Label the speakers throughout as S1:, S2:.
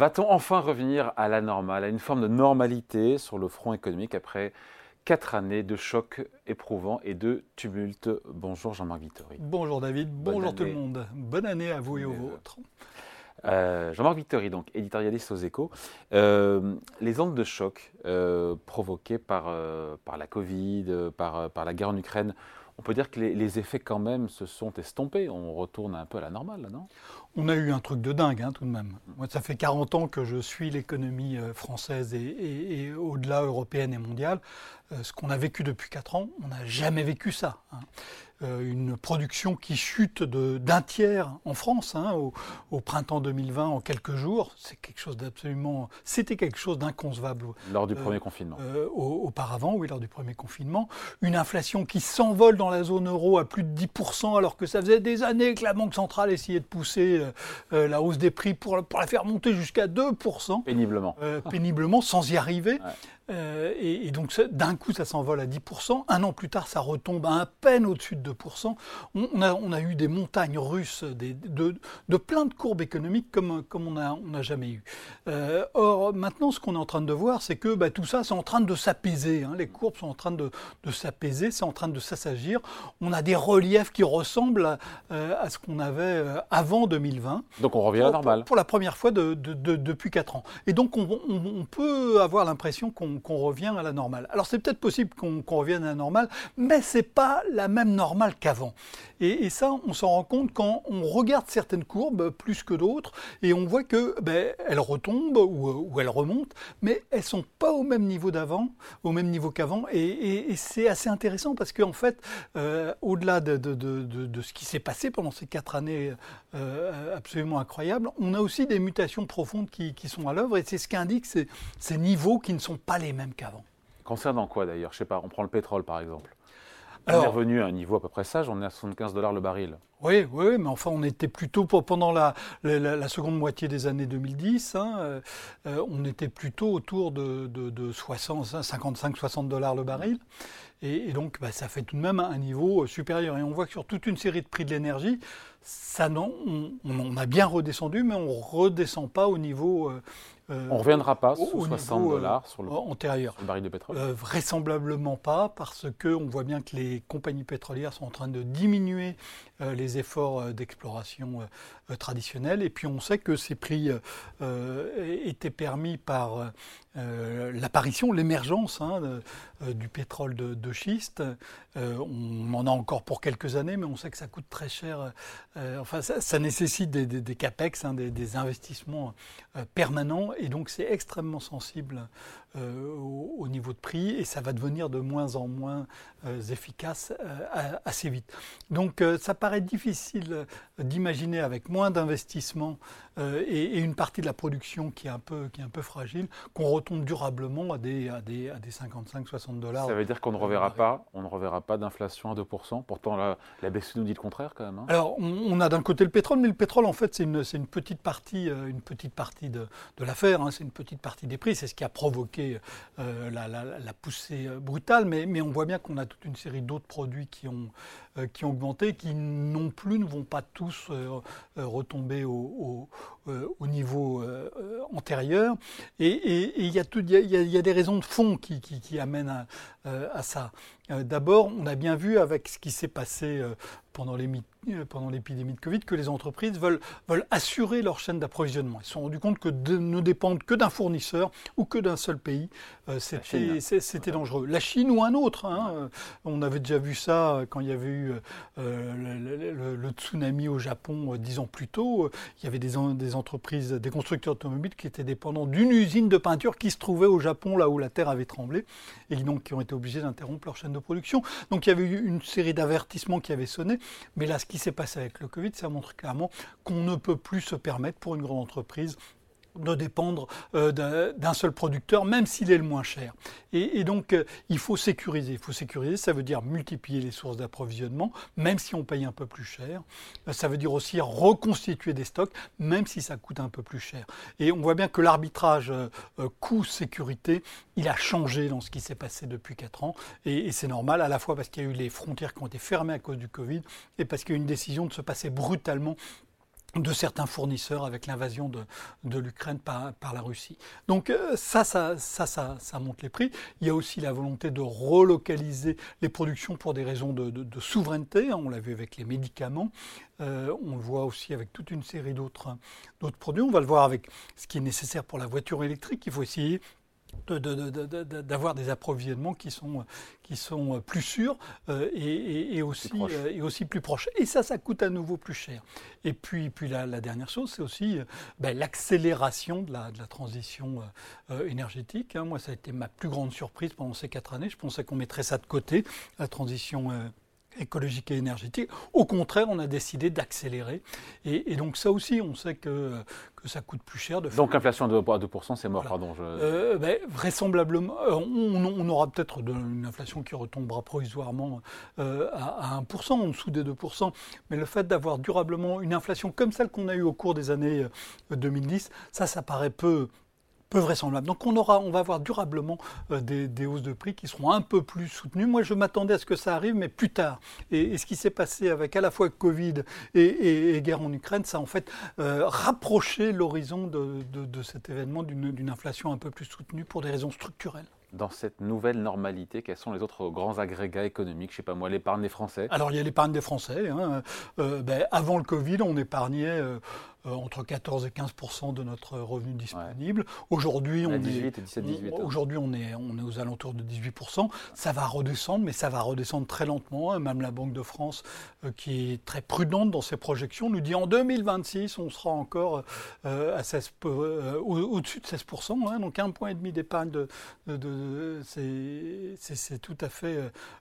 S1: Va-t-on enfin revenir à la normale, à une forme de normalité sur le front économique après quatre années de chocs éprouvants et de tumultes? Bonjour Jean-Marc Vittori.
S2: Bonjour David, bonjour tout le monde. Bonne année à vous et aux vôtres.
S1: Euh, Jean-Marc Vittori, donc éditorialiste aux échos. Euh, les ondes de choc euh, provoquées par, par la Covid, par, par la guerre en Ukraine, on peut dire que les, effets quand même se sont estompés. On retourne un peu à la normale, non?
S2: On a eu un truc de dingue hein, tout de même. Moi, ça fait 40 ans que je suis l'économie euh, française et, au-delà européenne et mondiale. Euh, ce qu'on a vécu depuis 4 ans, on n'a jamais vécu ça. Hein. Euh, une production qui chute d'un tiers en France hein, au, printemps 2020 en quelques jours. C'est quelque chose d'absolument. C'était quelque chose d'inconcevable.
S1: Lors du premier confinement.
S2: auparavant, oui, lors du premier confinement. Une inflation qui s'envole dans la zone euro à plus de 10%, alors que ça faisait des années que la Banque centrale essayait de pousser euh, euh, la hausse des prix pour, pour la faire monter jusqu'à 2%.
S1: Péniblement.
S2: Euh, péniblement, sans y arriver. Euh, et, donc d'un coup, ça s'envole à 10%. Un an plus tard, ça retombe à, peine au-dessus de 2%. On, a, on, a, eu des montagnes russes, des, de, de, plein de courbes économiques comme, comme on n'a on a jamais eu. Euh, or, maintenant, ce qu'on est en train de voir, c'est que bah, tout ça, c'est en train de s'apaiser. Hein. Les courbes sont en train de, de s'apaiser, c'est en train de s'assagir. On a des reliefs qui ressemblent à, euh, ce qu'on avait avant 2020.
S1: Donc on revient à la normale.
S2: Pour, la première fois de, depuis 4 ans. Et donc on, on peut avoir l'impression qu'on revient à la normale. Alors c'est peut-être possible qu'on revienne à la normale, mais c'est pas la même normale qu'avant. Et, ça, on s'en rend compte quand on regarde certaines courbes plus que d'autres, et on voit que ben, elles retombent ou, elles remontent, mais elles sont pas au même niveau d'avant, au même niveau qu'avant. Et, c'est assez intéressant parce qu'en fait, euh, au-delà de, de, ce qui s'est passé pendant ces quatre années euh, absolument incroyables, on a aussi des mutations profondes qui, qui sont à l'œuvre, et c'est ce qu'indiquent ces, ces niveaux qui ne sont pas les mêmes qu'avant.
S1: Concernant quoi d'ailleurs Je sais pas, on prend le pétrole par exemple. On est revenu à un niveau à peu près sage, on est à 75 dollars le baril.
S2: Oui, oui, mais enfin, on était plutôt pendant la, la, seconde moitié des années 2010, hein, euh, on était plutôt autour de, de, 55-60 dollars le baril. Et, donc, bah, ça fait tout de même un niveau supérieur. Et on voit que sur toute une série de prix de l'énergie, ça, non, on, a bien redescendu, mais on ne redescend pas au niveau euh,
S1: on ne reviendra pas sous 60 euh, dollars sur le,
S2: antérieur.
S1: baril de pétrole
S2: euh, Vraisemblablement pas, parce qu'on voit bien que les compagnies pétrolières sont en train de diminuer les efforts d'exploration traditionnels. Et puis on sait que ces prix étaient permis par l'apparition, l'émergence hein, du pétrole de, schiste. on en a encore pour quelques années, mais on sait que ça coûte très cher. enfin, ça, nécessite des, capex, hein, des, investissements permanents et donc c'est extrêmement sensible euh, au, niveau de prix et ça va devenir de moins en moins euh, efficace euh, assez vite. Donc ça paraît difficile d'imaginer avec moins d'investissement et, une partie de la production qui est un peu, qui est un peu fragile qu'on retombe durablement à des, à des, à des 55-60 dollars.
S1: Ça veut dire qu'on ne reverra pas, on ne reverra pas d'inflation à 2%. Pourtant la, la BCE nous dit le contraire quand même. Hein.
S2: Alors on, a d'un côté le pétrole, mais le pétrole en fait c'est une, une, petite partie, une petite partie de, de l'affaire. Hein. c'est une petite partie des prix. C'est ce qui a provoqué euh, la, poussée euh, brutale, mais, on voit bien qu'on a toute une série d'autres produits qui ont, euh, qui ont augmenté, qui non plus ne vont pas tous retomber au, niveau antérieur. Et il y, y, a des raisons de fond qui, qui, qui amènent à, à ça. D'abord, on a bien vu avec ce qui s'est passé pendant l'épidémie de Covid que les entreprises veulent, veulent assurer leur chaîne d'approvisionnement. Ils se sont rendus compte que de, ne dépendre que d'un fournisseur ou que d'un seul pays, euh, c'était dangereux. La Chine ou un autre. Hein, euh, on avait déjà vu ça quand il y avait eu euh, le, tsunami au Japon dix ans plus tôt. Il y avait des, des entreprises, des constructeurs automobiles qui étaient dépendants d'une usine de peinture qui se trouvait au Japon, là où la terre avait tremblé, et donc qui ont été obligés d'interrompre leur chaîne de production. Donc il y avait eu une série d'avertissements qui avaient sonné. Mais là, ce qui s'est passé avec le Covid, ça montre clairement qu'on ne peut plus se permettre pour une grande entreprise de dépendre euh, d'un seul producteur, même s'il est le moins cher. Et, donc, euh, il faut sécuriser. Il faut sécuriser, ça veut dire multiplier les sources d'approvisionnement, même si on paye un peu plus cher. Euh, ça veut dire aussi reconstituer des stocks, même si ça coûte un peu plus cher. Et on voit bien que l'arbitrage coût-sécurité, il a changé dans ce qui s'est passé depuis 4 ans. Et, et c'est normal, à la fois parce qu'il y a eu les frontières qui ont été fermées à cause du Covid, et parce qu'il y a eu une décision de se passer brutalement de certains fournisseurs avec l'invasion de, l'Ukraine par, la Russie. Donc euh, ça ça, ça, ça, ça, monte les prix. Il y a aussi la volonté de relocaliser les productions pour des raisons de, de, souveraineté. On l'a vu avec les médicaments. Euh, on le voit aussi avec toute une série d'autres produits. On va le voir avec ce qui est nécessaire pour la voiture électrique. Il faut essayer d'avoir des approvisionnements qui sont, qui sont plus sûrs euh, et, aussi, plus euh, et aussi plus proches. Et ça, ça coûte à nouveau plus cher. Et puis, puis la, dernière chose, c'est aussi euh, ben, l'accélération de la, de la, transition énergétique. Hein. Moi, ça a été ma plus grande surprise pendant ces quatre années. Je pensais qu'on mettrait ça de côté, la transition écologique et énergétique. Au contraire, on a décidé d'accélérer. Et, donc ça aussi, on sait que, que ça coûte plus cher. De
S1: donc l'inflation de 2%, c'est mort, pardon.
S2: Euh, ben, vraisemblablement, euh, on, aura peut-être une inflation qui retombera provisoirement euh, à, à, 1%, en dessous des 2%. Mais le fait d'avoir durablement une inflation comme celle qu'on a eue au cours des années 2010, ça, ça paraît peu peu vraisemblable. Donc on, aura, on va avoir durablement euh, des, hausses de prix qui seront un peu plus soutenues. Moi, je m'attendais à ce que ça arrive, mais plus tard. Et, ce qui s'est passé avec à la fois Covid et, guerre en Ukraine, ça a en fait euh, rapproché l'horizon de, de cet événement d'une inflation un peu plus soutenue pour des raisons structurelles
S1: dans cette nouvelle normalité Quels sont les autres grands agrégats économiques? Je ne sais pas moi, l'épargne des Français
S2: Alors il y a l'épargne des Français. Hein. Euh, ben, avant le Covid, on épargnait euh, euh, entre 14 et 15% de notre revenu disponible. Aujourd'hui, on, est, hein. on, est, on est aux alentours de 18% Ça va redescendre, mais ça va redescendre très lentement. Hein. Même la Banque de France, qui est très prudente dans ses projections, nous dit en 2026, on sera encore à 16, au-dessus de 16% donc un point et demi d'épargne de, de c'est tout à fait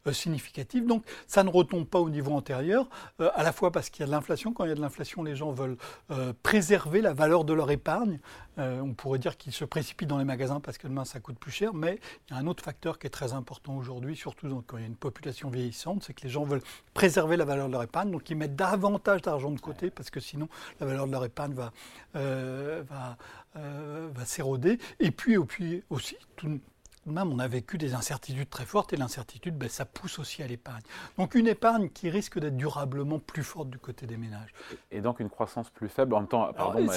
S2: euh, significatif. Donc ça ne retombe pas au niveau antérieur, euh, à la fois parce qu'il y a de l'inflation. Quand il y a de l'inflation, les gens veulent euh, préserver la valeur de leur épargne. on pourrait dire qu'ils se précipitent dans les magasins parce que demain ça coûte plus cher, mais il y a un autre facteur qui est très important aujourd'hui, surtout quand il y a une population vieillissante, c'est que les gens veulent préserver la valeur de leur épargne, donc ils mettent davantage d'argent de côté parce que sinon la valeur de leur épargne va, va, va s'éroder. Et puis, et puis aussi, tout, même on a vécu des incertitudes très fortes et l'incertitude, ben, ça pousse aussi à l'épargne. Donc une épargne qui risque d'être durablement plus forte du côté des ménages.
S1: Et donc une croissance plus faible. En même temps, pardon,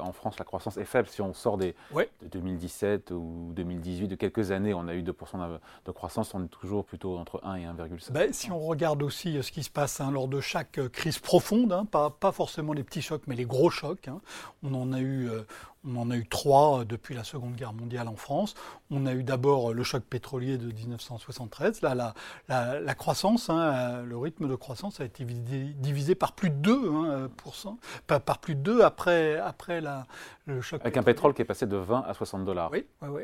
S1: en France, la croissance est faible. Si on sort des, de 2017 ou 2018, de quelques années, on a eu 2% de croissance, on est toujours plutôt entre 1 et 1,7.
S2: Ben, si on regarde aussi euh, ce qui se passe hein, lors de chaque euh, crise profonde, hein, pas, pas, forcément les petits chocs, mais les gros chocs, hein, on en a eu, euh, on en a eu trois depuis la Seconde Guerre mondiale en France. On a eu d'abord le choc pétrolier de 1973. Là, la, croissance, hein, le rythme de croissance a été divisé, par plus de 2% hein, par, plus de 2 après, après la, le choc.
S1: Avec un pétrole qui est passé de 20 à 60 dollars.
S2: Oui, oui, oui.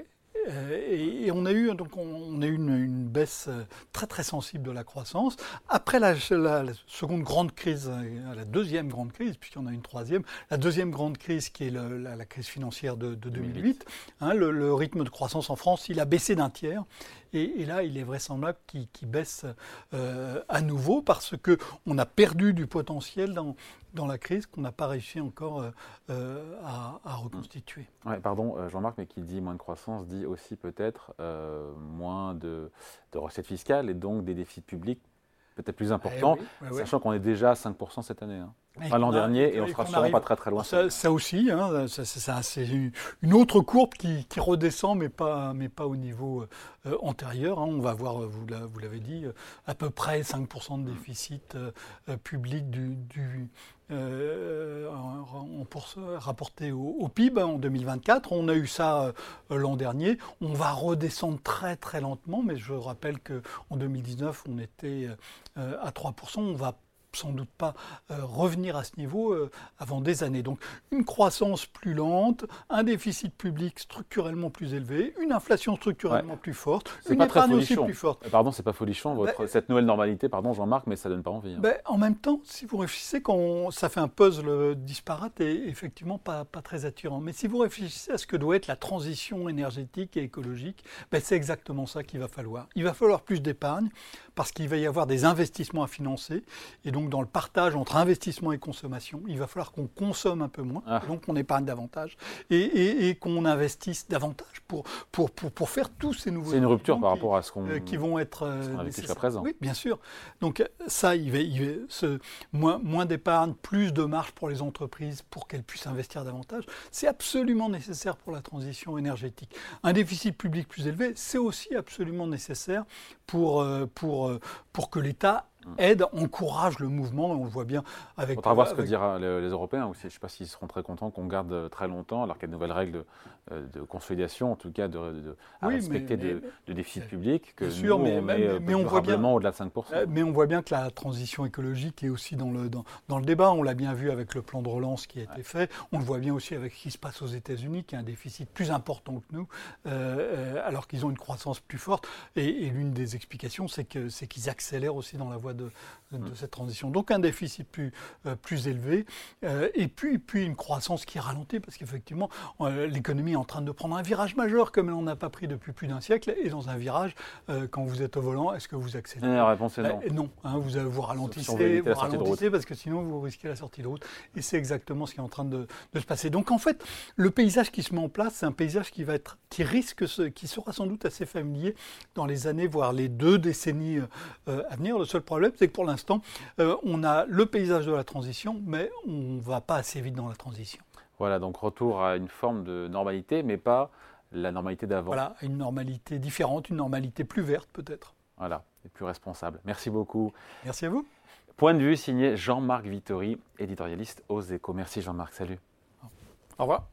S2: Euh, et, on a eu donc on, a eu une, baisse euh, très très sensible de la croissance après la, seconde grande crise, euh, la deuxième grande crise puisqu'il y en a une troisième, la deuxième grande crise qui est la, crise financière de, 2008. Hein, le, rythme de croissance en France il a baissé d'un tiers et, là il est vraisemblable qu'il baisse à nouveau parce que on a perdu du potentiel dans, dans la crise qu'on n'a pas réussi encore euh, euh, à, reconstituer.
S1: Ouais, pardon, euh, Jean-Marc, mais qui dit moins de croissance dit aussi peut-être moins de, de, recettes fiscales et donc des déficits publics peut-être plus importants, eh eh sachant qu'on est déjà à 5% cette année. Hein. Enfin, l'an dernier, et on sera sûrement pas très très loin.
S2: Ça, aussi, hein, c'est une autre courbe qui, redescend, mais pas, mais pas au niveau antérieur. Hein. On va voir, vous l'avez dit, à peu près 5% de déficit public du, du, euh, rapporté au, PIB en 2024. On a eu ça euh, l'an dernier. On va redescendre très très lentement, mais je rappelle qu'en 2019, on était euh, à 3%. On va sans doute pas euh, revenir à ce niveau euh, avant des années. Donc une croissance plus lente, un déficit public structurellement plus élevé, une inflation structurellement plus forte, une pas épargne aussi plus forte.
S1: Euh, pardon, c'est pas folichon votre, ben, cette nouvelle normalité, pardon Jean-Marc, mais ça donne pas envie. Hein.
S2: Ben, en même temps, si vous réfléchissez, quand ça fait un puzzle disparate et effectivement pas, pas très attirant. Mais si vous réfléchissez à ce que doit être la transition énergétique et écologique, ben, c'est exactement ça qu'il va falloir. Il va falloir plus d'épargne parce qu'il va y avoir des investissements à financer et donc donc dans le partage entre investissement et consommation. Il va falloir qu'on consomme un peu moins, ah. donc on épargne davantage, et, qu'on investisse davantage pour, pour, pour, faire tous ces nouveaux.
S1: C'est une rupture par rapport à ce qu'on.
S2: qui vont être.
S1: jusqu'à présent.
S2: Oui, bien sûr. Donc ça, il va, il ce, moins, moins d'épargne, plus de marge pour les entreprises pour qu'elles puissent investir davantage. C'est absolument nécessaire pour la transition énergétique. Un déficit public plus élevé, c'est aussi absolument nécessaire pour, euh, pour, euh, pour que l'État aide, encourage le mouvement, on le voit bien avec...
S1: On va voir ce que diront les, Européens aussi. Je ne sais pas s'ils seront très contents qu'on garde très longtemps, alors qu'il y a de nouvelles règles de, euh, consolidation, en tout cas de, à respecter de, déficit public, que sûr, nous, mais, on met mais, on voit bien, au-delà de 5%.
S2: Euh, mais on voit bien que la transition écologique est aussi dans le, dans, dans le débat. On l'a bien vu avec le plan de relance qui a été fait. On le voit bien aussi avec ce qui se passe aux États-Unis, qui a un déficit plus important que nous, euh, alors qu'ils ont une croissance plus forte. Et, et l'une des explications, c'est qu'ils accélèrent aussi dans la voie de, cette transition. Donc un déficit plus, euh, plus élevé, euh, et puis, puis une croissance qui ralentit, parce qu'effectivement, euh, l'économie est en train de prendre un virage majeur, comme elle n'en a pas pris depuis plus d'un siècle, et dans un virage, quand vous êtes au volant, est-ce que vous accélérez?
S1: La réponse est non.
S2: non, hein, vous, vous ralentissez, vous ralentissez parce que sinon vous risquez la sortie de route, et c'est exactement ce qui est en train de, de, se passer. Donc en fait, le paysage qui se met en place, c'est un paysage qui va être, qui risque, qui sera sans doute assez familier dans les années, voire les deux décennies à venir. Le seul problème, c'est que pour l'instant, euh, on a le paysage de la transition, mais on ne va pas assez vite dans la transition.
S1: Voilà, donc retour à une forme de normalité, mais pas la normalité d'avant.
S2: Voilà, une normalité différente, une normalité plus verte peut-être.
S1: Voilà, et plus responsable. Merci beaucoup.
S2: Merci à vous.
S1: Point de vue signé Jean-Marc Vittori, éditorialiste aux échos. Merci Jean-Marc, salut.
S2: Au revoir.